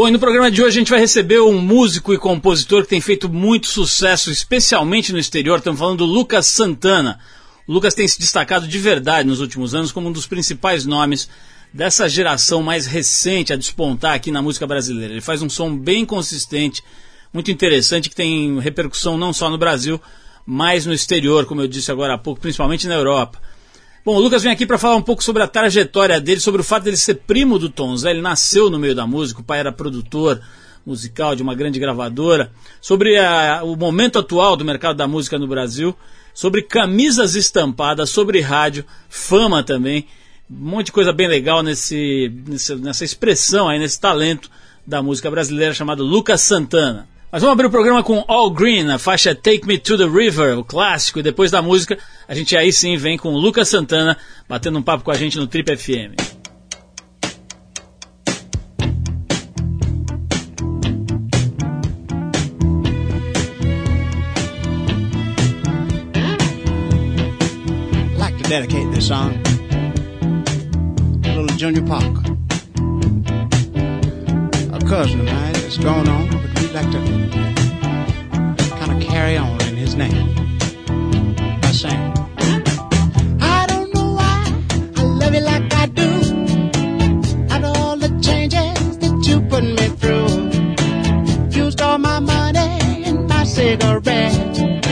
Bom, e no programa de hoje a gente vai receber um músico e compositor que tem feito muito sucesso, especialmente no exterior. Estamos falando do Lucas Santana. O Lucas tem se destacado de verdade nos últimos anos como um dos principais nomes dessa geração mais recente a despontar aqui na música brasileira. Ele faz um som bem consistente, muito interessante, que tem repercussão não só no Brasil, mas no exterior, como eu disse agora há pouco, principalmente na Europa. Bom, o Lucas vem aqui para falar um pouco sobre a trajetória dele, sobre o fato dele ser primo do Tom Zé. Ele nasceu no meio da música, o pai era produtor musical de uma grande gravadora, sobre a, o momento atual do mercado da música no Brasil, sobre camisas estampadas, sobre rádio, fama também, um monte de coisa bem legal nesse, nessa expressão aí, nesse talento da música brasileira chamado Lucas Santana. Mas vamos abrir o programa com All Green, a faixa Take Me to the River, o clássico, e depois da música a gente aí sim vem com Lucas Santana batendo um papo com a gente no Trip FM. dedicate this song to little Junior Parker, a cousin of mine that's gone on we'd like to kind of carry on in his name by saying, I don't know why I love you like I do. After all the changes that you put me through, used all my money and my cigarettes.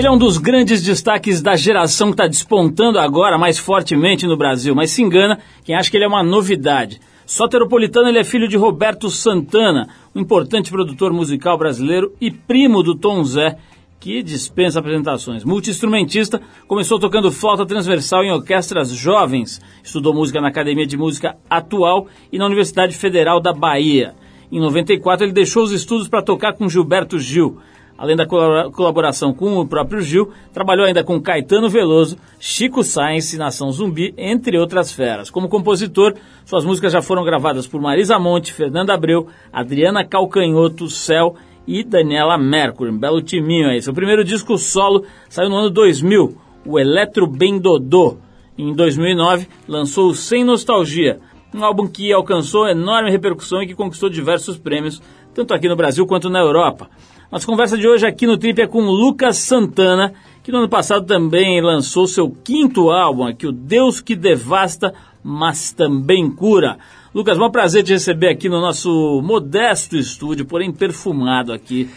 Ele é um dos grandes destaques da geração que está despontando agora mais fortemente no Brasil, mas se engana quem acha que ele é uma novidade. Soteropolitano, ele é filho de Roberto Santana, um importante produtor musical brasileiro e primo do Tom Zé, que dispensa apresentações. Multi-instrumentista, começou tocando flauta transversal em orquestras jovens, estudou música na Academia de Música Atual e na Universidade Federal da Bahia. Em 94, ele deixou os estudos para tocar com Gilberto Gil. Além da colaboração com o próprio Gil, trabalhou ainda com Caetano Veloso, Chico Sainz Nação Zumbi, entre outras feras. Como compositor, suas músicas já foram gravadas por Marisa Monte, Fernanda Abreu, Adriana Calcanhoto, Céu e Daniela Mercury. Um belo timinho aí. Seu primeiro disco solo saiu no ano 2000, o Eletro Bem Dodô. Em 2009, lançou Sem Nostalgia, um álbum que alcançou enorme repercussão e que conquistou diversos prêmios, tanto aqui no Brasil quanto na Europa. Nossa conversa de hoje aqui no Trip é com Lucas Santana, que no ano passado também lançou seu quinto álbum, aqui, o Deus que Devasta, mas também cura. Lucas, é um prazer te receber aqui no nosso modesto estúdio, porém perfumado aqui,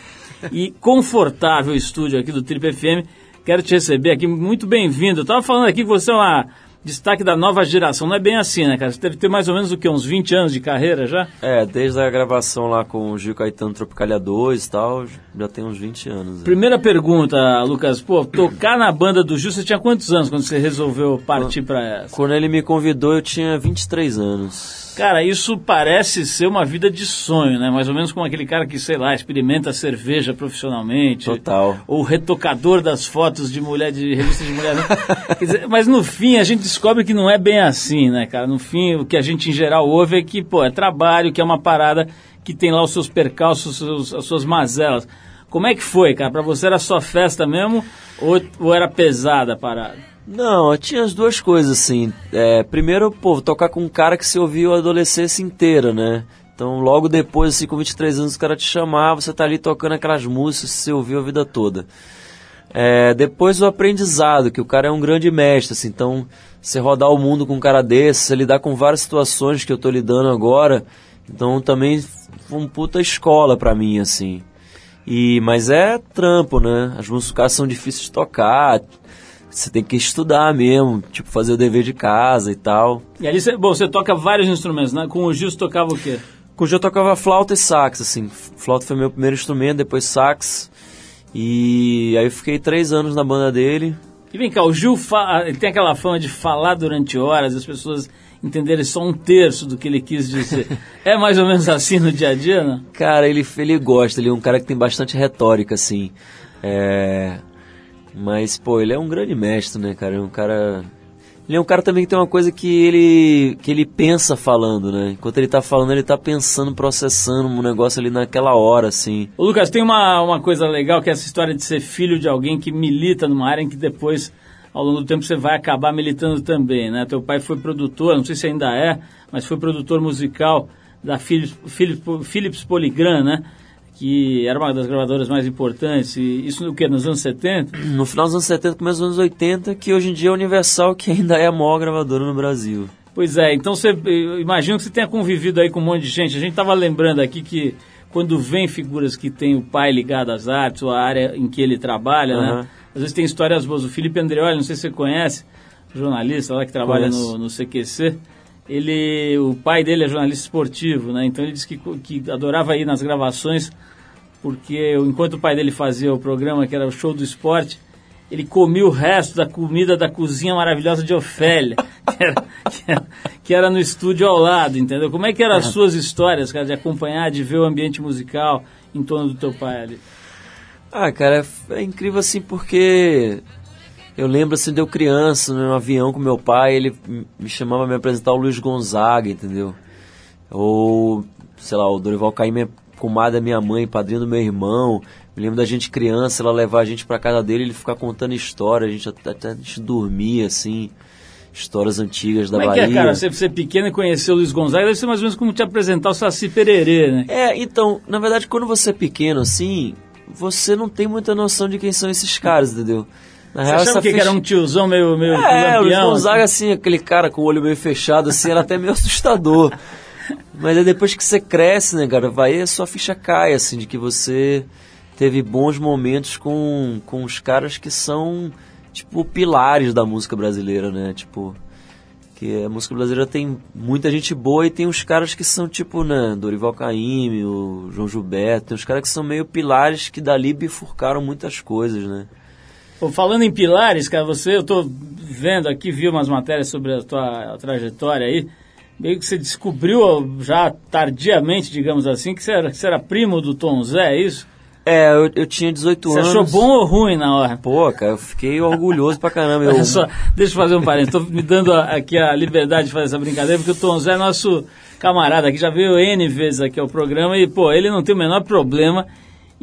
e confortável estúdio aqui do Trip FM. Quero te receber aqui, muito bem-vindo. Eu estava falando aqui que você é uma destaque da nova geração. Não é bem assim, né, cara? Você deve ter mais ou menos o que? Uns 20 anos de carreira já? É, desde a gravação lá com o Gil Caetano Tropicalia 2 e tal, já tem uns 20 anos. Né? Primeira pergunta, Lucas. Pô, tocar na banda do Gil, você tinha quantos anos quando você resolveu partir para essa? Quando ele me convidou, eu tinha 23 anos. Cara, isso parece ser uma vida de sonho, né? Mais ou menos como aquele cara que, sei lá, experimenta cerveja profissionalmente. Total. Ou retocador das fotos de mulher, de revista de mulher. Né? dizer, mas no fim a gente descobre que não é bem assim, né, cara? No fim, o que a gente em geral ouve é que, pô, é trabalho, que é uma parada que tem lá os seus percalços, seus, as suas mazelas. Como é que foi, cara? Pra você era só festa mesmo ou, ou era pesada a parada? Não, tinha as duas coisas, assim. É, primeiro, pô, tocar com um cara que se ouviu a adolescência inteira, né? Então, logo depois, assim, com 23 anos, o cara te chamar, você tá ali tocando aquelas músicas que você ouviu a vida toda. É, depois o aprendizado, que o cara é um grande mestre, assim, então você rodar o mundo com um cara desse, você lidar com várias situações que eu tô lidando agora, então também foi uma puta escola pra mim, assim. E, mas é trampo, né? As músicas são difíceis de tocar, você tem que estudar mesmo, tipo, fazer o dever de casa e tal. E ali, você, bom, você toca vários instrumentos, né? Com o Gil você tocava o quê? Com o Gil eu tocava flauta e sax, assim. Flauta foi meu primeiro instrumento, depois sax. E aí eu fiquei três anos na banda dele. E vem cá, o Gil ele tem aquela fama de falar durante horas, as pessoas entenderem só um terço do que ele quis dizer. é mais ou menos assim no dia a dia, né? Cara, ele, ele gosta, ele é um cara que tem bastante retórica, assim. É, mas, pô, ele é um grande mestre, né, cara? É um cara. Ele é um cara também que tem uma coisa que ele, que ele pensa falando, né? Enquanto ele tá falando, ele tá pensando, processando um negócio ali naquela hora, assim. Ô, Lucas, tem uma, uma coisa legal que é essa história de ser filho de alguém que milita numa área em que depois, ao longo do tempo, você vai acabar militando também, né? Teu pai foi produtor, não sei se ainda é, mas foi produtor musical da Philips, Philips, Philips Polygram, né? Que era uma das gravadoras mais importantes, e isso no que? Nos anos 70? No final dos anos 70, começo dos anos 80, que hoje em dia é a Universal, que ainda é a maior gravadora no Brasil. Pois é, então você imagino que você tenha convivido aí com um monte de gente. A gente estava lembrando aqui que quando vem figuras que tem o pai ligado às artes, ou a área em que ele trabalha, uhum. né? Às vezes tem histórias boas. O Felipe Andreoli, não sei se você conhece, jornalista lá que trabalha no, no CQC ele, o pai dele é jornalista esportivo, né? Então ele disse que, que adorava ir nas gravações, porque enquanto o pai dele fazia o programa, que era o show do esporte, ele comia o resto da comida da cozinha maravilhosa de Ofélia, que era, que era, que era no estúdio ao lado, entendeu? Como é que eram as suas histórias, cara, de acompanhar, de ver o ambiente musical em torno do teu pai ali? Ah, cara, é incrível assim porque eu lembro assim de eu criança, no avião com meu pai, ele me chamava me apresentar o Luiz Gonzaga, entendeu? Ou, sei lá, o Dorival Caymmi comadre da minha mãe, padrinho do meu irmão. Me lembro da gente criança, ela levar a gente para casa dele, ele ficar contando história, a gente até, até a gente dormia assim, histórias antigas da como Bahia. Como é que é, cara? Você ser pequeno e conhecer o Luiz Gonzaga, deve ser mais ou menos como te apresentar o Saci Pererê, né? É, então, na verdade, quando você é pequeno assim, você não tem muita noção de quem são esses caras, entendeu? Na real, Você achava que, ficha... que, era um tiozão meio, meio É, o Luiz Gonzaga, assim, aquele cara com o olho meio fechado, assim, era até meio assustador. Mas é depois que você cresce, né, cara, vai a sua ficha cai, assim, de que você teve bons momentos com, com os caras que são, tipo, pilares da música brasileira, né? Tipo, Que a música brasileira tem muita gente boa e tem uns caras que são tipo, né, Dorival Caymmi, o João Gilberto, tem uns caras que são meio pilares que dali bifurcaram muitas coisas, né? Pô, falando em pilares, cara, você, eu tô vendo aqui, vi umas matérias sobre a tua trajetória aí, meio que você descobriu já tardiamente, digamos assim, que você era, que você era primo do Tom Zé, é isso? É, eu, eu tinha 18 Você anos. achou bom ou ruim na hora? Pô, cara, eu fiquei orgulhoso pra caramba. Eu, Olha só, deixa eu fazer um parênteses. Estou me dando a- aqui a liberdade de fazer essa brincadeira, porque o Tom Zé é nosso camarada aqui, já veio N vezes aqui ao programa e, pô, ele não tem o menor problema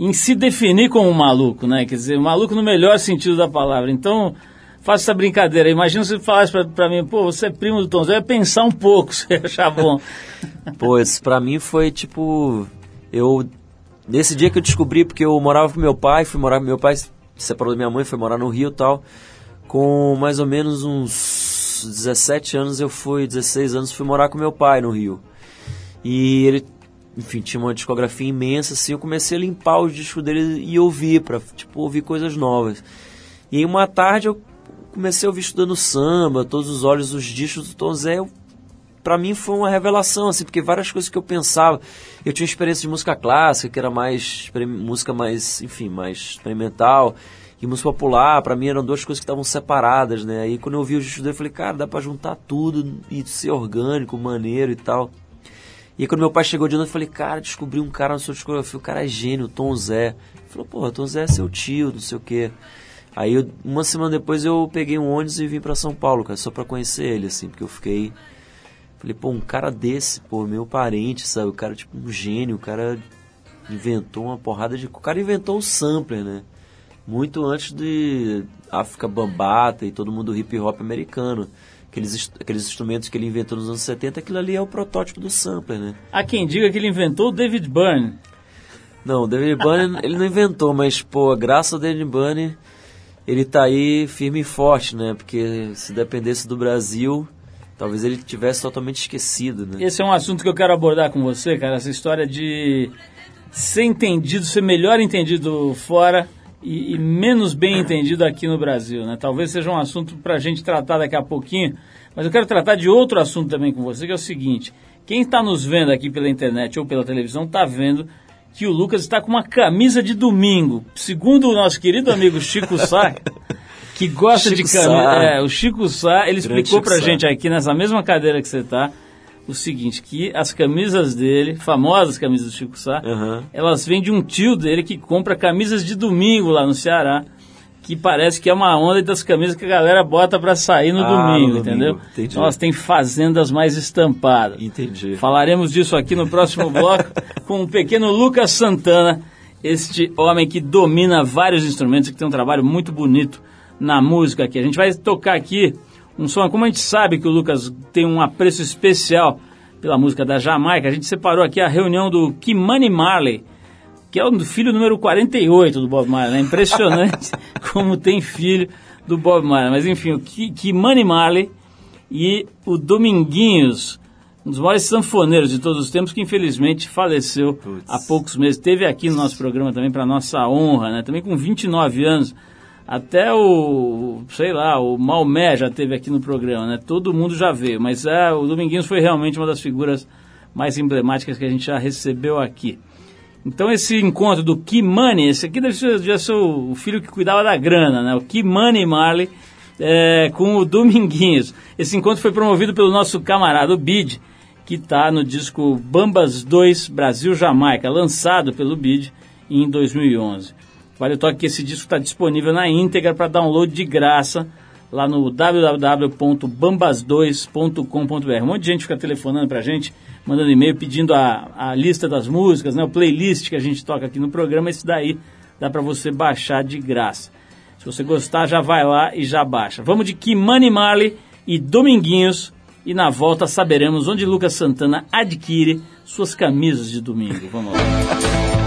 em se definir como um maluco, né? Quer dizer, maluco no melhor sentido da palavra. Então, faça essa brincadeira. Imagina se falasse pra mim, pô, você é primo do Tom Zé, eu ia pensar um pouco, se ia achar bom. Pô, isso pra mim foi tipo. Eu. Nesse dia que eu descobri, porque eu morava com meu pai, fui morar com meu pai, se separou da minha mãe, foi morar no Rio e tal. Com mais ou menos uns 17 anos, eu fui, 16 anos, fui morar com meu pai no Rio. E ele, enfim, tinha uma discografia imensa, assim, eu comecei a limpar os discos dele e ouvir, pra, tipo, ouvir coisas novas. E aí uma tarde eu comecei a ouvir estudando samba, todos os olhos, os discos do Tom Zé, pra mim foi uma revelação, assim, porque várias coisas que eu pensava, eu tinha experiência de música clássica, que era mais, música mais, enfim, mais experimental, e música popular, pra mim eram duas coisas que estavam separadas, né, aí quando eu vi os discos dele, eu falei, cara, dá pra juntar tudo e ser orgânico, maneiro e tal. E aí quando meu pai chegou de novo, eu falei, cara, descobri um cara na sua discografia, o cara é gênio, Tom Zé. Ele falou, porra, Tom Zé é seu tio, não sei o quê. Aí eu- uma semana depois eu peguei um ônibus e vim pra São Paulo, cara, só pra conhecer ele, assim, porque eu fiquei. Falei, pô, um cara desse, pô, meu parente, sabe? O cara, tipo, um gênio, o cara inventou uma porrada de. O cara inventou o sampler, né? Muito antes de África Bambata e todo mundo hip hop americano. Aqueles, aqueles instrumentos que ele inventou nos anos 70, aquilo ali é o protótipo do sampler, né? Há quem diga que ele inventou o David Byrne. Não, o David Byrne ele não inventou, mas, pô, graças ao David Byrne, ele tá aí firme e forte, né? Porque se dependesse do Brasil, talvez ele tivesse totalmente esquecido, né? Esse é um assunto que eu quero abordar com você, cara, essa história de ser entendido, ser melhor entendido fora e, e menos bem entendido aqui no Brasil, né? Talvez seja um assunto para a gente tratar daqui a pouquinho, mas eu quero tratar de outro assunto também com você, que é o seguinte: quem está nos vendo aqui pela internet ou pela televisão está vendo que o Lucas está com uma camisa de domingo. Segundo o nosso querido amigo Chico Sá, que gosta Chico de camisa. É, o Chico Sá, ele Grande explicou Sá. gente aqui nessa mesma cadeira que você tá, o seguinte, que as camisas dele, famosas camisas do Chico Sá, Aham. elas vêm de um tio dele que compra camisas de domingo lá no Ceará, que parece que é uma onda das camisas que a galera bota pra sair no Ah, domingo, no entendeu? domingo, entendi. Então elas têm fazendas mais estampadas. Entendi. Falaremos disso aqui no próximo bloco com o pequeno Lucas Santana, este homem que domina vários instrumentos e que tem um trabalho muito bonito na música aqui. A gente vai tocar aqui um som, como a gente sabe que o Lucas tem um apreço especial pela música da Jamaica, a gente separou aqui a reunião do Kimani Marley, que é o filho número 48 do Bob Marley. É impressionante como tem filho do Bob Marley. Mas enfim, o Ki- Kimani Marley e o Dominguinhos, um dos maiores sanfoneiros de todos os tempos, que infelizmente faleceu Putz. há poucos meses. Teve aqui no nosso programa também para nossa honra, né? Também com 29 anos. Até o, sei lá, o Maomé já teve aqui no programa, né? Todo mundo já veio, mas é, o Dominguinhos foi realmente uma das figuras mais emblemáticas que a gente já recebeu aqui. Então esse encontro do Kimani, esse aqui deve ser, devia ser o, o filho que cuidava da grana, né? O Kimani Marley é, com o Dominguinhos. Esse encontro foi promovido pelo nosso camarada o Bid, que está no disco Bambas 2 Brasil Jamaica, lançado pelo Bid em 2011. Vale o toque que esse disco está disponível na íntegra para download de graça lá no www.bambas2.com.br. Um monte de gente fica telefonando para a gente, mandando e-mail pedindo a, a lista das músicas, né, o playlist que a gente toca aqui no programa. Esse daí dá para você baixar de graça. Se você gostar, já vai lá e já baixa. Vamos de Kimani Marley e Dominguinhos. E na volta saberemos onde Lucas Santana adquire suas camisas de domingo. Vamos lá.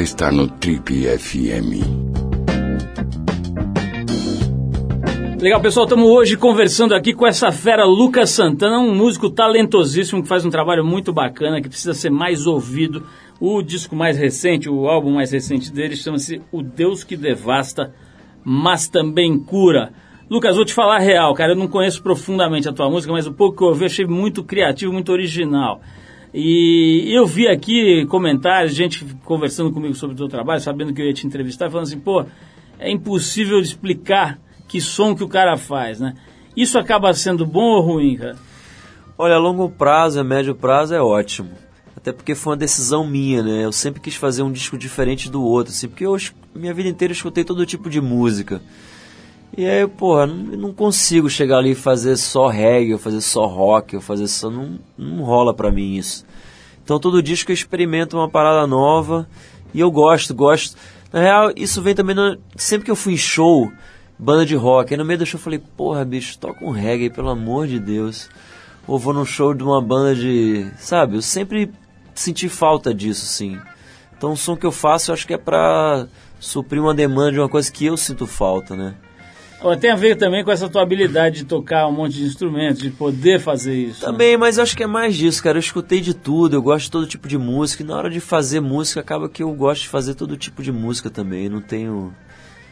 Você está no Trip FM. Legal, pessoal, estamos hoje conversando aqui com essa fera Lucas Santana, um músico talentosíssimo que faz um trabalho muito bacana, que precisa ser mais ouvido. O disco mais recente, o álbum mais recente dele, chama-se O Deus que Devasta, mas também cura. Lucas, vou te falar real, cara, eu não conheço profundamente a tua música, mas o pouco que eu ouvi achei muito criativo, muito original. E eu vi aqui comentários, gente conversando comigo sobre o teu trabalho, sabendo que eu ia te entrevistar, falando assim, pô, é impossível explicar que som que o cara faz, né? Isso acaba sendo bom ou ruim, cara? Olha, a longo prazo, a médio prazo é ótimo. Até porque foi uma decisão minha, né? Eu sempre quis fazer um disco diferente do outro, assim, porque eu, minha vida inteira escutei todo tipo de música. E aí, porra, não, não consigo chegar ali e fazer só reggae, ou fazer só rock, ou fazer só. Não, não rola pra mim isso. Então todo disco eu experimento uma parada nova e eu gosto, gosto. Na real, isso vem também. Sempre que eu fui em show, banda de rock, aí no meio do show eu falei, porra, bicho, toca um reggae, pelo amor de Deus. Ou vou num show de uma banda de. Sabe, eu sempre senti falta disso, sim. Então o som que eu faço eu acho que é pra suprir uma demanda de uma coisa que eu sinto falta, né? Ó, Tem a ver também com essa tua habilidade de tocar um monte de instrumentos, de poder fazer isso. né? Também, mas eu acho que é mais disso, cara. Eu escutei de tudo, eu gosto de todo tipo de música. E na hora de fazer música, acaba que eu gosto de fazer todo tipo de música também. Não tenho.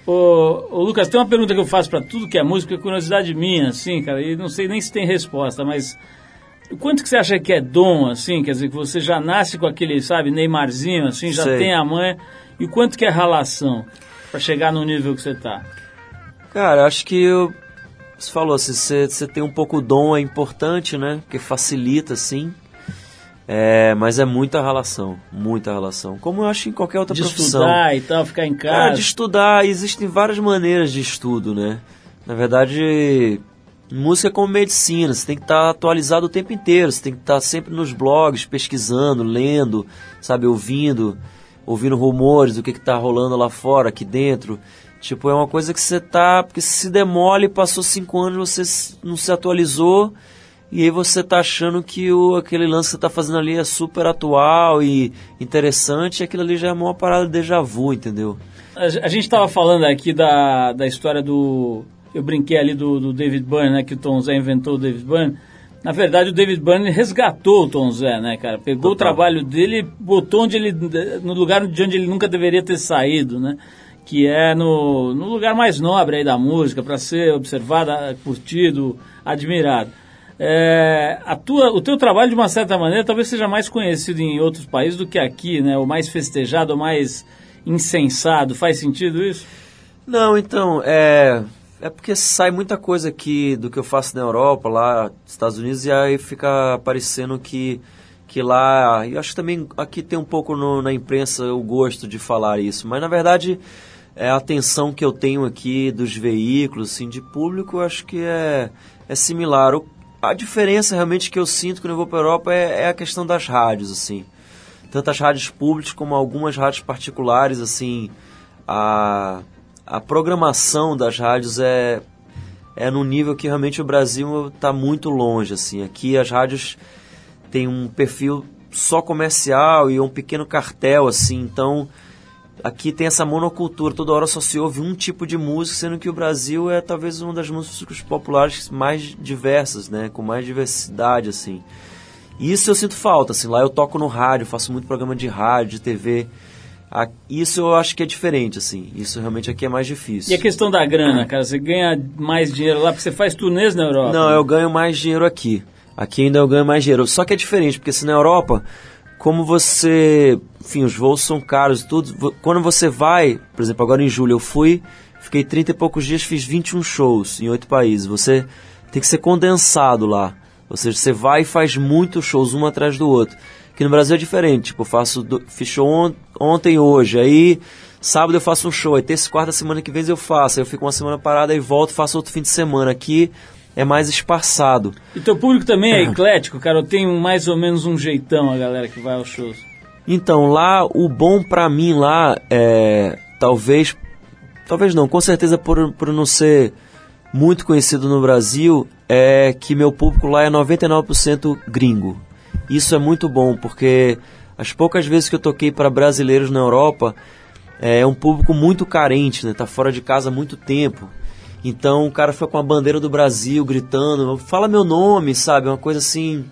Ô, ô, Lucas, tem uma pergunta que eu faço pra tudo que é música, é curiosidade minha, assim, cara, e não sei nem se tem resposta, mas o quanto que você acha que é dom, assim, quer dizer, que você já nasce com aquele, sabe, Neymarzinho, assim, já Sei. tem a mãe, e o quanto que é ralação pra chegar no nível que você tá? Cara, acho que eu. Você falou, assim, você, você tem um pouco o dom, é importante, né? Porque facilita, sim. É, mas é muita relação, muita relação. Como eu acho em qualquer outra De profissão. estudar e tal, ficar em casa. de estudar, existem várias maneiras de estudo, né? Na verdade, música é como medicina, você tem que estar atualizado o tempo inteiro, você tem que estar sempre nos blogs, pesquisando, lendo, sabe, ouvindo, ouvindo rumores do que está rolando lá fora, aqui dentro. Tipo, é uma coisa que você tá. Porque se demole, passou cinco anos, você não se atualizou. E aí você tá achando que o, aquele lance que você tá fazendo ali é super atual e interessante, e aquilo ali já é uma parada de déjà vu, entendeu? A, a gente estava falando aqui da, da história do. Eu brinquei ali do, do David Byrne, né? Que o Tom Zé inventou o David Byrne. Na verdade, o David Byrne resgatou o Tom Zé, né, cara? Pegou o Total. trabalho dele e botou onde ele, no lugar de onde ele nunca deveria ter saído, né? Que é no, no lugar mais nobre aí da música, para ser observado, curtido, admirado. É, a tua, o teu trabalho, de uma certa maneira, talvez seja mais conhecido em outros países do que aqui, né? O mais festejado, o mais insensado. Faz sentido isso? Não, então, é. É porque sai muita coisa aqui do que eu faço na Europa, lá nos Estados Unidos, e aí fica parecendo que, que lá. Eu acho que também aqui tem um pouco no- na imprensa o gosto de falar isso, mas na verdade é a atenção que eu tenho aqui dos veículos, assim, de público, acho que é, é similar. O- a diferença realmente que eu sinto quando eu vou para a Europa é, é a questão das rádios, assim tanto as rádios públicas como algumas rádios particulares, assim, a, a programação das rádios é, é num nível que realmente o Brasil está muito longe, assim. Aqui as rádios têm um perfil só comercial e um pequeno cartel, assim, então aqui tem essa monocultura, toda hora só se ouve um tipo de música, sendo que o Brasil é talvez uma das músicas populares mais diversas, né, com mais diversidade, assim. E Isso eu sinto falta, assim, lá eu toco no rádio, faço muito programa de rádio, de TV. Isso eu acho que é diferente, assim. Isso realmente aqui é mais difícil. E a questão da grana, cara? Você ganha mais dinheiro lá porque você faz turnês na Europa? Não, eu ganho mais dinheiro aqui. Aqui ainda eu ganho mais dinheiro. Só que é diferente, porque se na Europa, como você. Enfim, os voos são caros e tudo. Quando você vai, por exemplo, agora em julho eu fui, fiquei 30 e poucos dias, fiz 21 shows em oito países. Você tem que ser condensado lá. Ou seja, você vai e faz muitos shows, um atrás do outro. Aqui no Brasil é diferente. Tipo, eu faço. do- Fiz show on- ontem e hoje. Aí. Sábado eu faço um show, aí terça e quarta semana que vem eu faço, aí eu fico uma semana parada e volto faço outro fim de semana. Aqui é mais espaçado. E teu público também é eclético, cara? Ou tem um- mais ou menos um jeitão a galera que vai aos shows? Então, lá, o bom pra mim lá é. Talvez. Talvez não, com certeza por, por não ser muito conhecido no Brasil, é que meu público lá é 99% gringo. Isso é muito bom, porque as poucas vezes que eu toquei para brasileiros na Europa, é um público muito carente, né? Tá fora de casa há muito tempo. Então o cara foi com a bandeira do Brasil gritando, fala meu nome, sabe? Uma coisa assim.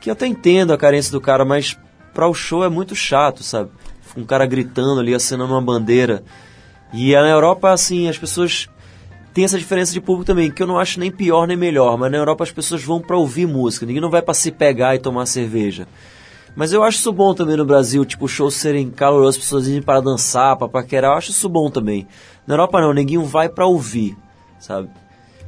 Que eu até entendo a carência do cara, mas pra o show é muito chato, sabe? Um cara gritando ali, acenando uma bandeira. E na Europa, assim, as pessoas têm essa diferença de público também, que eu não acho nem pior nem melhor, mas na Europa as pessoas vão pra ouvir música, ninguém não vai pra se pegar e tomar cerveja. Mas eu acho isso bom também no Brasil, tipo, shows serem calorosos, pessoas irem para dançar, pra paquerar, eu acho isso bom também. Na Europa não, ninguém vai pra ouvir, sabe?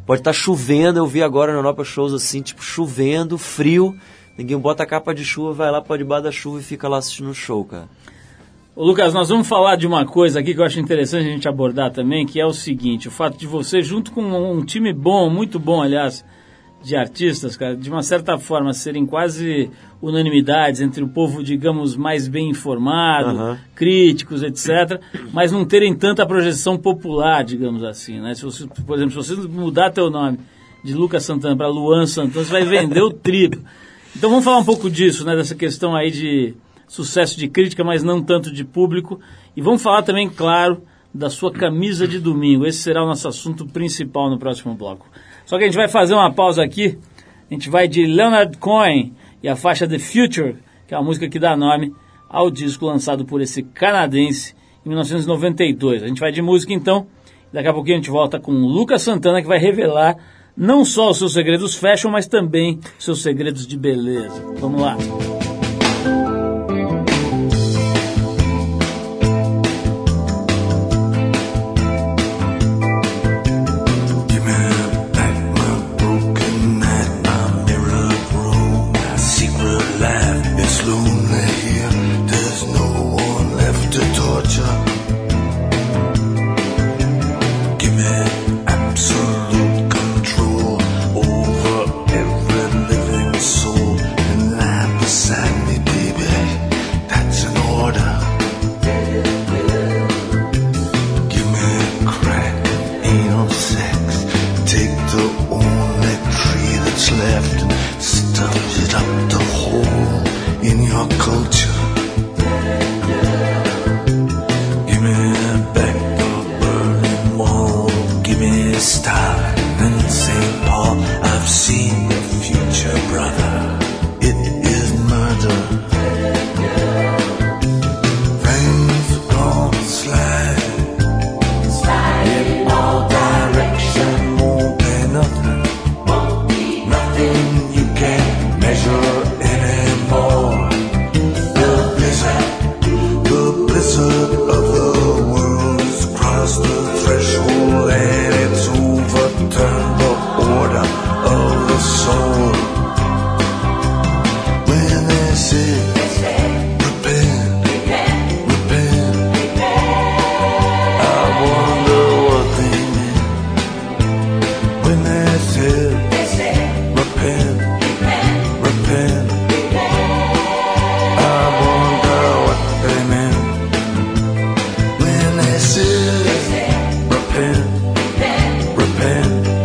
Pode estar chovendo, eu vi agora na Europa shows assim, tipo, chovendo, frio, ninguém bota a capa de chuva, vai lá pra debaixo da chuva e fica lá assistindo o show, cara. Ô, Lucas, nós vamos falar de uma coisa aqui que eu acho interessante a gente abordar também, que é o seguinte, o fato de você, junto com um time bom, muito bom, aliás, de artistas, cara, de uma certa forma serem quase unanimidades entre o povo, digamos, mais bem informado, críticos, etc., mas não terem tanta projeção popular, digamos assim, né? Se você, por exemplo, se você mudar teu nome de Lucas Santana para Luan Santana, você vai vender o triplo. Então vamos falar um pouco disso, né? Dessa questão aí de sucesso de crítica, mas não tanto de público. E vamos falar também, claro, da sua camisa de domingo. Esse será o nosso assunto principal no próximo bloco. Só que a gente vai fazer uma pausa aqui. A gente vai de Leonard Cohen e a faixa The Future, que é a música que dá nome ao disco lançado por esse canadense em 1992. A gente vai de música então. Daqui a pouquinho a gente volta com o Lucas Santana, que vai revelar não só os seus segredos fashion, mas também seus segredos de beleza. Vamos lá. Man.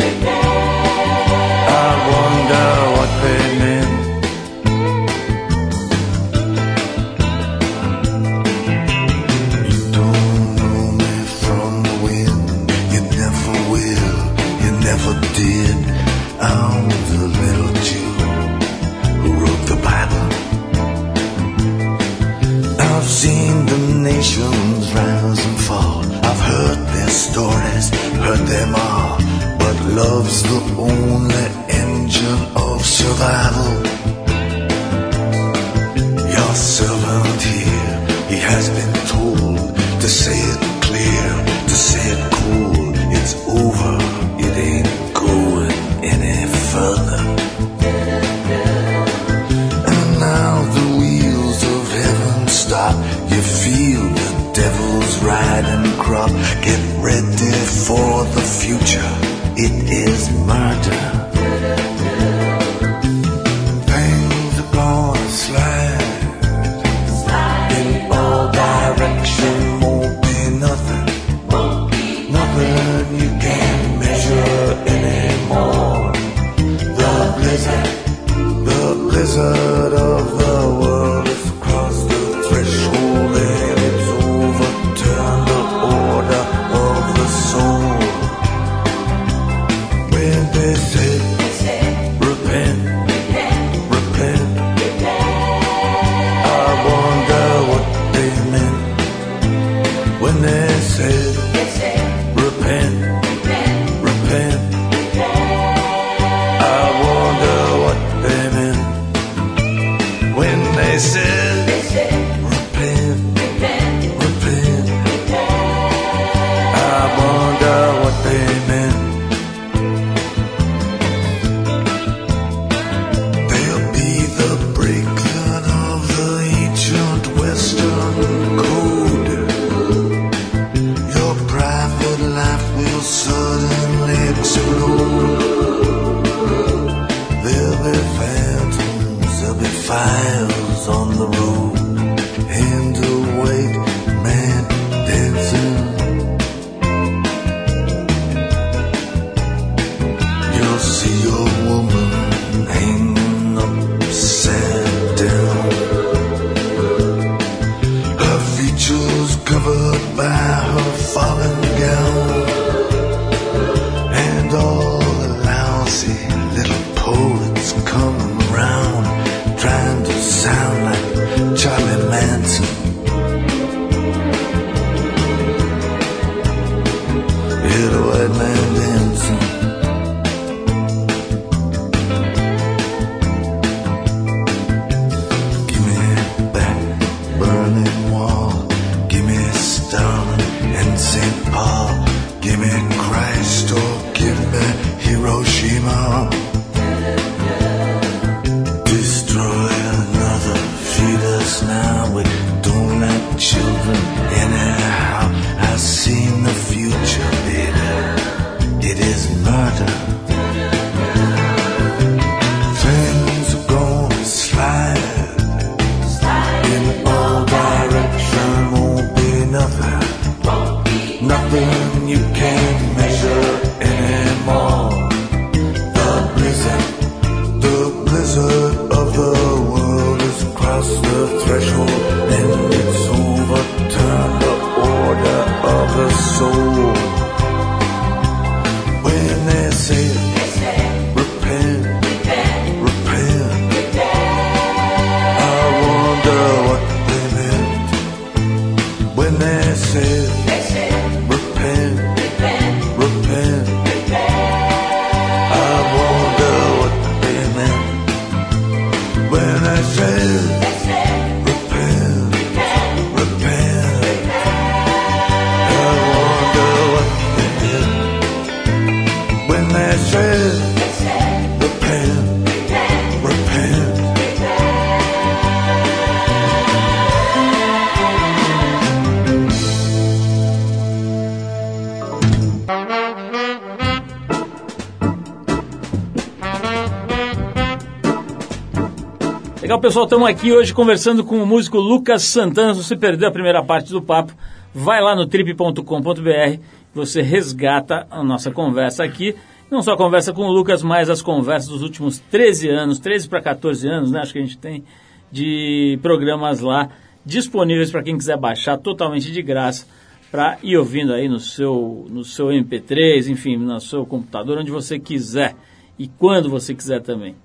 Pessoal, estamos aqui hoje conversando com o músico Lucas Santana. Se você perdeu a primeira parte do papo, vai lá no trip.com.br, você resgata a nossa conversa aqui. Não só a conversa com o Lucas, mas as conversas dos últimos 13 anos, 13 para 14 anos, né? Acho que a gente tem de programas lá disponíveis para quem quiser baixar totalmente de graça para ir ouvindo aí no seu, no seu MP3, enfim, no seu computador, onde você quiser e quando você quiser também.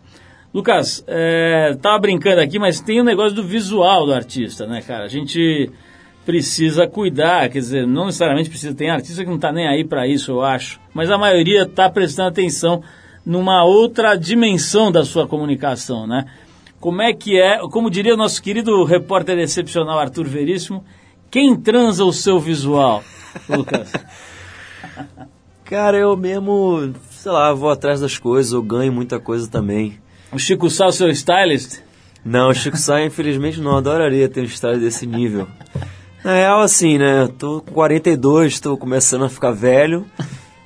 Lucas, é, tava brincando aqui, mas tem o negócio do visual do artista, né, cara? A gente precisa cuidar, quer dizer, não necessariamente precisa, tem artista que não tá nem aí para isso, eu acho, mas a maioria tá prestando atenção numa outra dimensão da sua comunicação, né? Como é que é, como diria o nosso querido repórter excepcional Arthur Veríssimo, quem transa o seu visual, Lucas? Cara, eu mesmo, sei lá, vou atrás das coisas, eu ganho muita coisa também. O Chico Sá, o seu stylist? Não, o Chico Sá, infelizmente, não adoraria ter um style desse nível. Na real, assim, né? eu Tô com 42, tô começando a ficar velho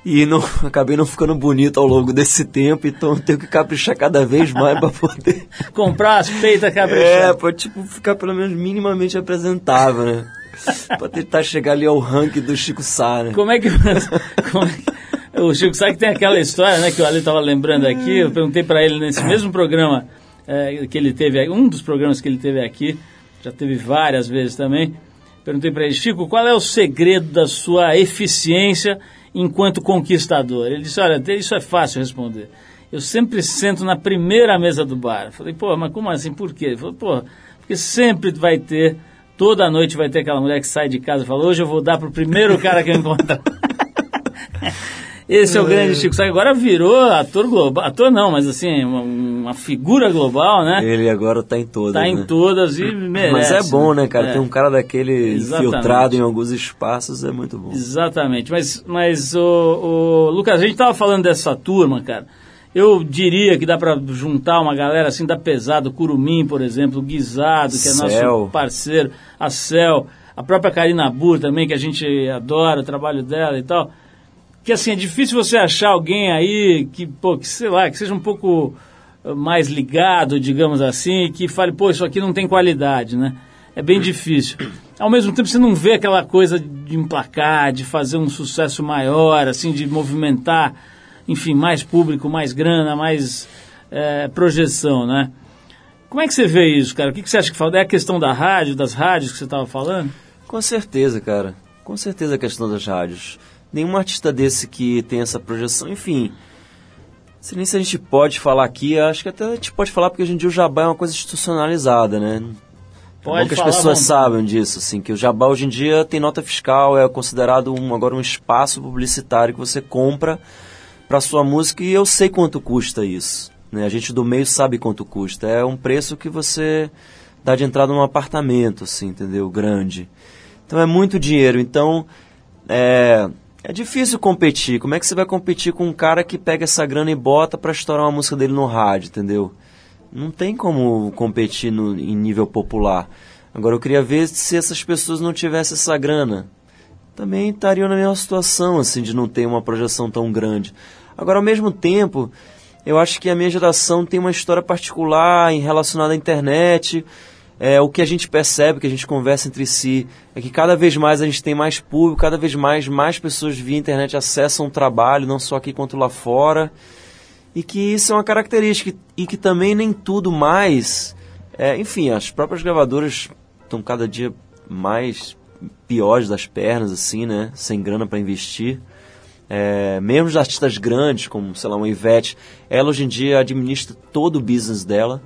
e não, acabei não ficando bonito ao longo desse tempo, então tenho que caprichar cada vez mais pra poder. Comprar as peitas É, caprichadas. pra tipo, ficar pelo menos minimamente apresentável, né? pra tentar chegar ali ao ranking do Chico Sá, né? Como é que. como é que- o Chico Sá que tem aquela história, né, que o Ali estava lembrando aqui, eu perguntei para ele nesse mesmo programa é, que ele teve, um dos programas que ele teve aqui, já teve várias vezes também, perguntei para ele, Chico, qual é o segredo da sua eficiência enquanto conquistador? Ele disse, olha, isso é fácil responder. Eu sempre sento na primeira mesa do bar. Falei, pô, mas como assim? Por quê? Ele falou, pô, porque sempre vai ter, toda noite vai ter aquela mulher que sai de casa e fala, hoje eu vou dar pro primeiro cara que eu encontrar. Esse é o grande Chico Sá, que agora virou ator global, ator não, mas assim, uma, uma figura global, né? Ele agora tá em todas, Tá né? em todas e merece. Mas é bom, né, cara? É. Tem um cara daquele Exatamente. infiltrado em alguns espaços, é muito bom. Exatamente, mas, mas o, o Lucas, a gente tava falando dessa turma, cara. Eu diria que dá pra juntar uma galera assim da pesada, o Curumim, por exemplo, o Guisado, que é nosso Cel. parceiro, a Cel, a própria Karina Burr também, que a gente adora o trabalho dela e tal. Que assim, é difícil você achar alguém aí que, pô, que sei lá, que seja um pouco eh, mais ligado, digamos assim, que fale, pô, isso aqui não tem qualidade, né? É bem difícil. Ao mesmo tempo, você não vê aquela coisa de emplacar, de fazer um sucesso maior, assim, de movimentar, enfim, mais público, mais grana, mais eh, projeção, né? Como é que você vê isso, cara? O que, que você acha que falta? É a questão da rádio, das rádios que você estava falando? Com certeza, cara. Com certeza a questão das rádios. Nenhum artista desse que tem essa projeção, enfim. Se nem se a gente pode falar aqui, acho que até a gente pode falar porque hoje em dia o jabá é uma coisa institucionalizada, né? Pode é bom que as pessoas vontade. sabem disso, assim, que o jabá hoje em dia tem nota fiscal, é considerado um, agora um espaço publicitário que você compra para sua música e eu sei quanto custa isso. Né? A gente do meio sabe quanto custa. É um preço que você dá de entrada num apartamento, assim, entendeu? Grande. Então é muito dinheiro. Então é, é difícil competir. Como é que você vai competir com um cara que pega essa grana e bota para estourar uma música dele no rádio, entendeu? Não tem como competir no, em nível popular. Agora eu queria ver se essas pessoas não tivessem essa grana. Também estariam na mesma situação, assim, de não ter uma projeção tão grande. Agora, ao mesmo tempo, eu acho que a minha geração tem uma história particular em relacionada à internet. É, o que a gente percebe, que a gente conversa entre si, é que cada vez mais a gente tem mais público, cada vez mais mais pessoas via internet acessam o trabalho, não só aqui quanto lá fora. E que isso é uma característica. E que também nem tudo mais. é, enfim, as próprias gravadoras estão cada dia mais piores das pernas, assim, né? Sem grana para investir. É, mesmo os artistas grandes, como, sei lá, uma Ivete, ela hoje em dia administra todo o business dela.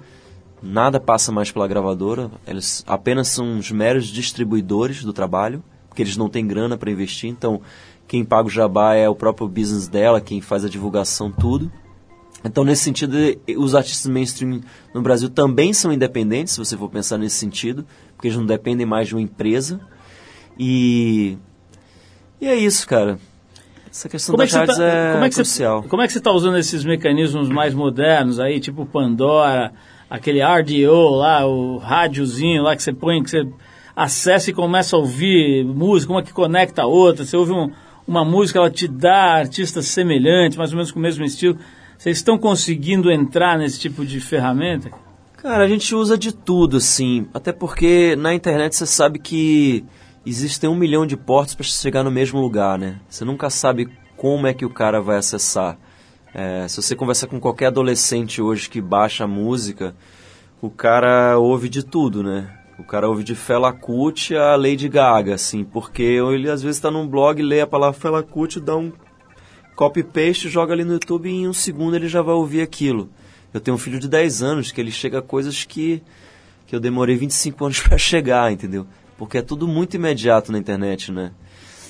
Nada passa mais pela gravadora. Eles apenas são os meros distribuidores do trabalho, porque eles não têm grana para investir. Então, quem paga o jabá é o próprio business dela, quem faz a divulgação, tudo. Então, nesse sentido, os artistas mainstream no Brasil também são independentes, se você for pensar nesse sentido, porque eles não dependem mais de uma empresa. E, e é isso, cara. Essa questão das você rádios tá- é como é que crucial. Você, como é que você está usando esses mecanismos mais modernos aí, tipo Pandora, aquele RDO lá, o rádiozinho lá que você põe, que você acessa e começa a ouvir música, uma que conecta a outra, você ouve um- uma música, ela te dá artistas semelhantes, mais ou menos com o mesmo estilo. Vocês estão conseguindo entrar nesse tipo de ferramenta? Cara, a gente usa de tudo, assim. Até porque na internet você sabe que existem um milhão de portas para chegar no mesmo lugar, né? Você nunca sabe como é que o cara vai acessar. É, se você conversar com qualquer adolescente hoje que baixa a música, o cara ouve de tudo, né? O cara ouve de Fela Kuti a Lady Gaga, assim, porque ele às vezes está num blog, lê a palavra Fela Kuti, dá um copy-paste, joga ali no YouTube e em um segundo ele já vai ouvir aquilo. Eu tenho um filho de 10 anos que ele chega a coisas que, que eu demorei 25 anos para chegar, entendeu? Porque é tudo muito imediato na internet, né?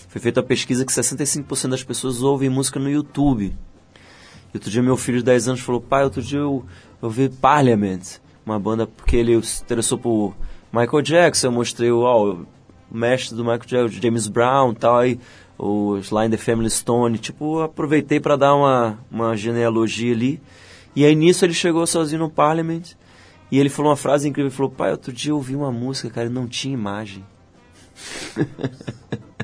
Foi feita uma pesquisa que 65% das pessoas ouvem música no YouTube. E outro dia meu filho de 10 anos falou, pai, outro dia eu, eu vi Parliament, uma banda porque ele se interessou por Michael Jackson, eu mostrei o, o mestre do Michael Jackson, James Brown e tal, aí o Sly and the Family Stone, tipo, aproveitei para dar uma, uma genealogia ali. E aí nisso ele chegou sozinho no Parliament e ele falou uma frase incrível, ele falou, pai, outro dia eu ouvi uma música, cara, não tinha imagem.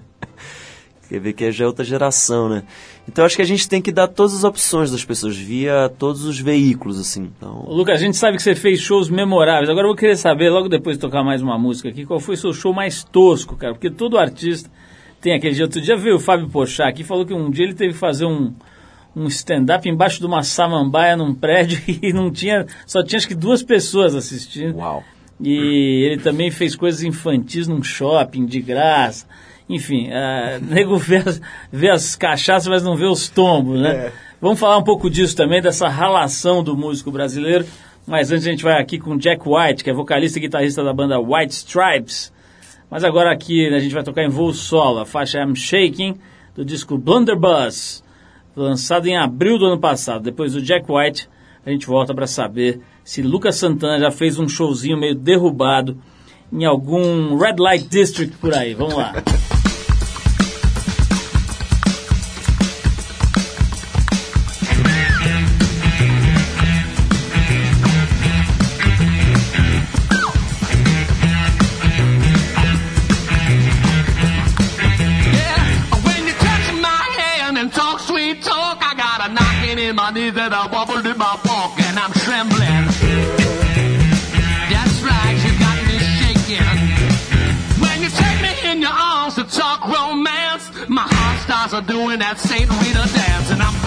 Quer ver que já é outra geração, né? Então acho que a gente tem que dar todas as opções das pessoas via todos os veículos, assim. Então, Ô, Lucas, a gente sabe que você fez shows memoráveis. Agora eu vou querer saber, logo depois de tocar mais uma música aqui, qual foi o seu show mais tosco, cara? Porque todo artista tem aquele dia. Outro dia veio o Fábio Pochá aqui e falou que um dia ele teve que fazer um, um stand-up embaixo de uma samambaia num prédio e não tinha. Só tinha acho que duas pessoas assistindo. uau. E ele também fez coisas infantis num shopping, de graça. Enfim, uh, nego vê as, vê as cachaças, mas não vê os tombos, né? Vamos falar um pouco disso também, dessa ralação do músico brasileiro. Mas antes a gente vai aqui com Jack White, que é vocalista e guitarrista da banda White Stripes. Mas agora aqui a gente vai tocar em voo solo, a faixa I'm Shaking, do disco Blunderbuss, lançado em abril do ano passado. Depois do Jack White, a gente volta para saber se Lucas Santana já fez um showzinho meio derrubado em algum Red Light District por aí. Vamos lá. My hand and I doing that St. Rita dance, and I'm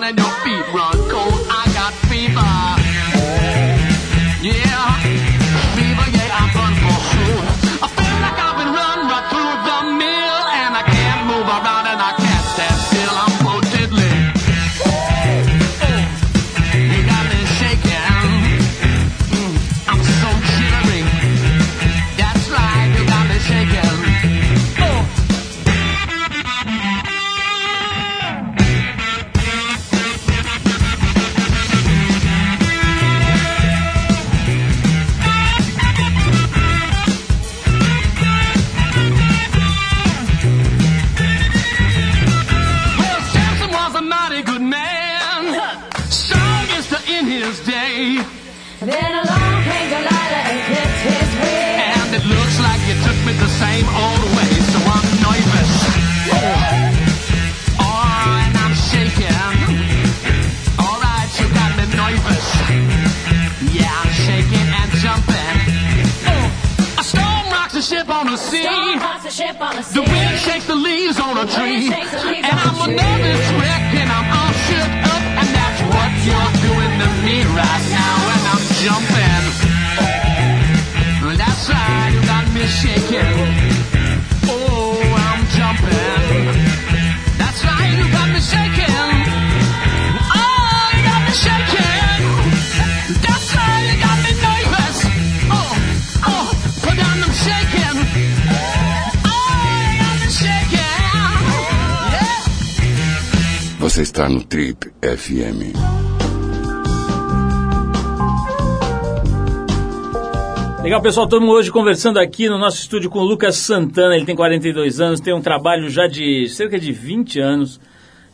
wanna know Você está no Trip FM. Legal, pessoal, estamos hoje conversando aqui no nosso estúdio com o Lucas Santana. Ele tem 42 anos, tem um trabalho já de cerca de 20 anos.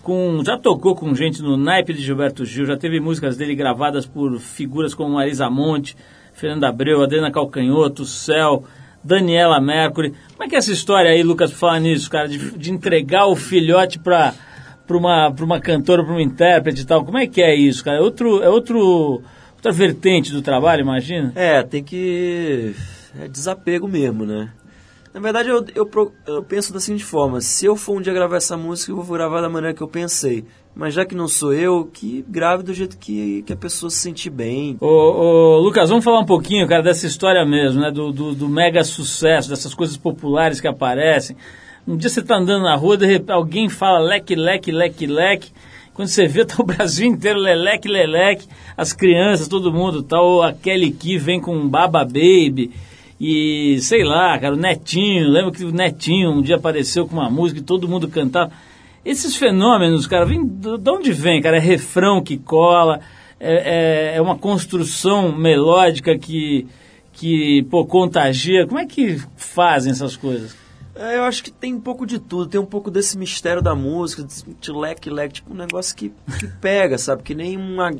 Com, já tocou com gente no naipe de Gilberto Gil, já teve músicas dele gravadas por figuras como Marisa Monte, Fernanda Abreu, Adriana Calcanhoto, Céu, Daniela Mercury. Como é que é essa história aí, Lucas, falar nisso, cara, de, de entregar o filhote pra, pra, uma, pra uma cantora, pra uma intérprete e tal? Como é que é isso, cara? É outro, é outro, outra vertente do trabalho, imagina? É, tem que. É desapego mesmo, né? Na verdade, eu, eu, eu penso da seguinte forma: se eu for um dia gravar essa música, eu vou gravar da maneira que eu pensei. Mas já que não sou eu, que grave do jeito que, que a pessoa se sentir bem. Ô, ô, Lucas, vamos falar um pouquinho, cara, dessa história mesmo, né? Do, do, do mega sucesso, dessas coisas populares que aparecem. Um dia você tá andando na rua, de repente alguém fala leque, leque, leque, leque. Quando você vê, tá o Brasil inteiro leleque, leleque. As crianças, todo mundo, tal. a Kelly Key vem com Baba Baby. E sei lá, cara, o Netinho. Lembra que o Netinho um dia apareceu com uma música e todo mundo cantava. Esses fenômenos, cara, vem, de onde vem, cara? É refrão que cola, é, é, é uma construção melódica que, que pô, contagia. Como é que fazem essas coisas? É, eu acho que tem um pouco de tudo. Tem um pouco desse mistério da música, de leque, leque, tipo um negócio que, que pega, sabe? Que nem uma,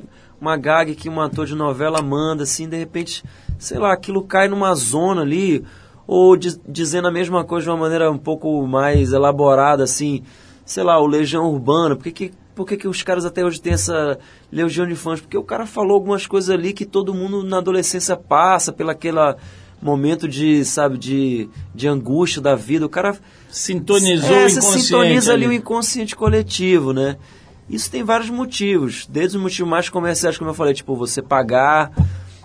uma gag que um ator de novela manda, assim, de repente, sei lá, aquilo cai numa zona ali, ou diz- dizendo a mesma coisa de uma maneira um pouco mais elaborada, assim, sei lá, o Legião Urbana. Por que, que, por que, que os caras até hoje têm essa legião de fãs? Porque o cara falou algumas coisas ali que todo mundo na adolescência passa, pelaquela momento de, sabe, de, de angústia da vida. O cara Sintonizou é, o inconsciente. sintoniza ali o inconsciente coletivo, né? Isso tem vários motivos, desde os motivos mais comerciais, como eu falei, tipo, você pagar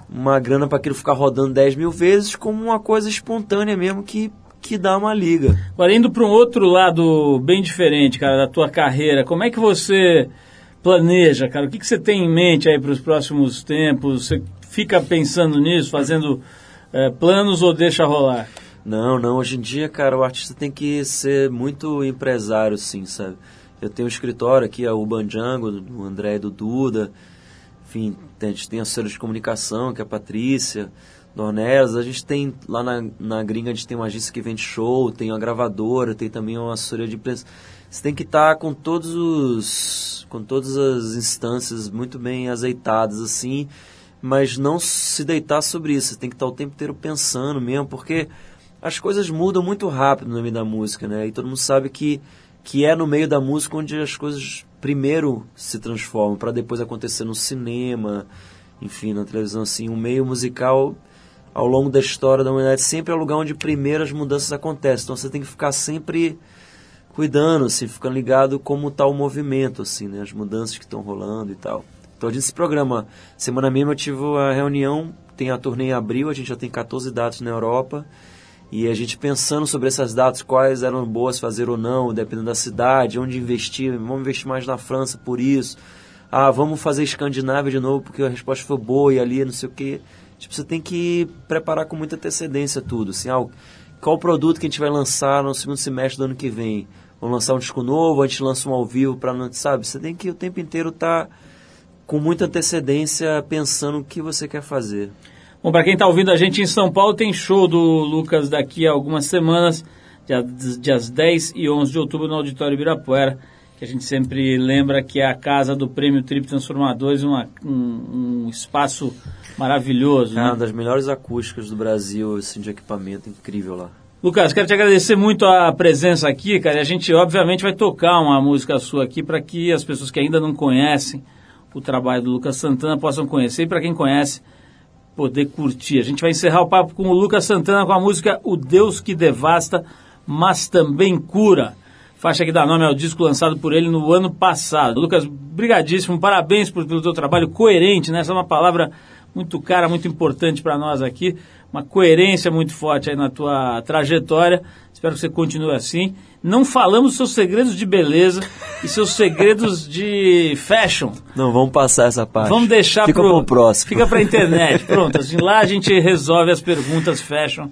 uma grana para aquilo ficar rodando 10 mil vezes, como uma coisa espontânea mesmo que, que dá uma liga. Agora, indo para um outro lado bem diferente, cara, da tua carreira, como é que você planeja, cara? O que, que você tem em mente aí para os próximos tempos? Você fica pensando nisso, fazendo eh, planos ou deixa rolar? Não, não, hoje em dia, cara, o artista tem que ser muito empresário, sim, sabe? Eu tenho um escritório aqui, a Urban Django, do André e do Duda. enfim, a gente tem a assessora de comunicação, que é a Patrícia, Dornelas, a gente tem lá na, na gringa, a gente tem uma agência que vende show, tem uma gravadora, tem também uma assessoria de imprensa. Você tem que estar com todos os. com todas as instâncias muito bem azeitadas, assim, mas não se deitar sobre isso. Você tem que estar o tempo inteiro pensando mesmo, porque as coisas mudam muito rápido no meio da música, né? E todo mundo sabe que, que é no meio da música onde as coisas primeiro se transformam, para depois acontecer no cinema, enfim, na televisão, assim. O meio musical, ao longo da história da humanidade, sempre é o lugar onde primeiro as mudanças acontecem. Então você tem que ficar sempre cuidando, assim, ficando ligado como está o movimento, assim, né? As mudanças que estão rolando e tal. Então a gente se programa. Semana mesmo eu tive a reunião, tem a turnê em abril, a gente já tem 14 datas na Europa. E a gente pensando sobre essas datas, quais eram boas fazer ou não, dependendo da cidade, onde investir, vamos investir mais na França por isso. Ah, vamos fazer Escandinávia de novo porque a resposta foi boa e ali não sei o quê. Tipo, você tem que preparar com muita antecedência tudo. Assim, ah, qual o produto que a gente vai lançar no segundo semestre do ano que vem? Vamos lançar um disco novo, a gente lança um ao vivo para não, sabe? Você tem que o tempo inteiro estar com muita antecedência pensando o que você quer fazer. Bom, para quem está ouvindo a gente em São Paulo, tem show do Lucas daqui a algumas semanas, dia- dias 10 e 11 de outubro, no Auditório Ibirapuera, que a gente sempre lembra que é a casa do Prêmio Trip Transformadores, uma- um, um espaço maravilhoso. É né? uma das melhores acústicas do Brasil, assim, de equipamento incrível lá. Lucas, quero te agradecer muito a presença aqui, cara. E a gente, obviamente, vai tocar uma música sua aqui para que as pessoas que ainda não conhecem o trabalho do Lucas Santana possam conhecer. E para quem conhece, poder curtir. A gente vai encerrar o papo com o Lucas Santana com a música O Deus que Devasta, mas também cura. Faixa que dá nome ao disco lançado por ele no ano passado. Lucas, brigadíssimo, parabéns por- pelo teu trabalho coerente, né? Essa é uma palavra muito cara, muito importante para nós aqui. Uma coerência muito forte aí na tua trajetória. Espero que você continue assim. Não falamos seus segredos de beleza e seus segredos de fashion. Não, vamos passar essa parte. Vamos deixar Fica pro, pro próximo. Fica pra internet. Pronto, assim, lá a gente resolve as perguntas fashion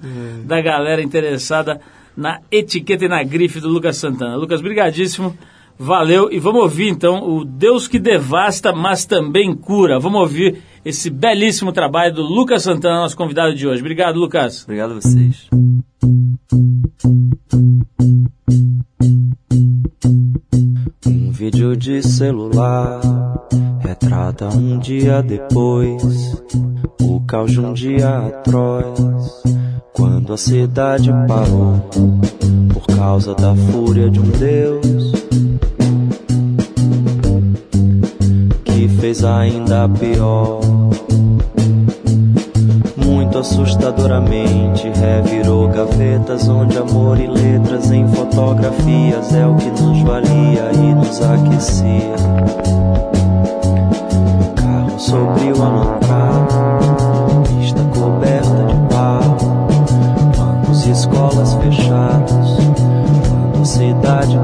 da galera interessada na etiqueta e na grife do Lucas Santana. Lucas, brigadíssimo. Valeu. E vamos ouvir então o Deus que devasta, mas também cura. Vamos ouvir esse belíssimo trabalho do Lucas Santana, nosso convidado de hoje. Obrigado, Lucas. Obrigado a vocês. Vídeo de celular retrata um dia depois o caos de um dia atroz quando a cidade parou por causa da fúria de um Deus que fez ainda pior. Assustadoramente revirou gavetas onde amor e letras em fotografias é o que nos valia e nos aquecia. Carro sobre o alancado, pista coberta de pau, bancos e escolas fechados, quando a cidade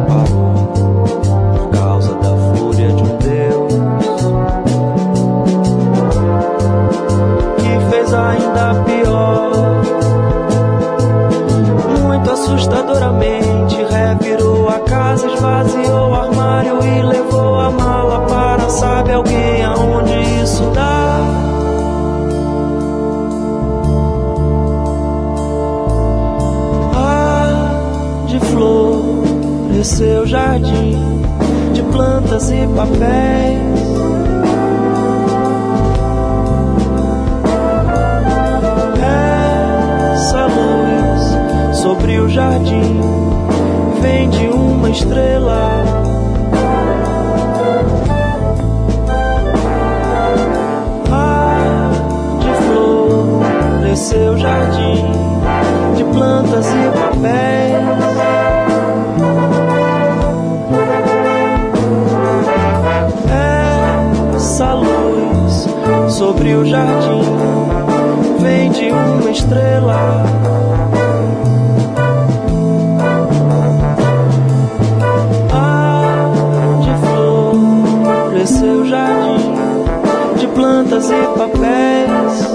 floresceu jardim de plantas e papéis. essa luz sobre o jardim vem de uma estrela. Ah, de floresceu jardim de plantas e papéis. Sobre o jardim vem de uma estrela. De flor, cresceu jardim de plantas e papéis.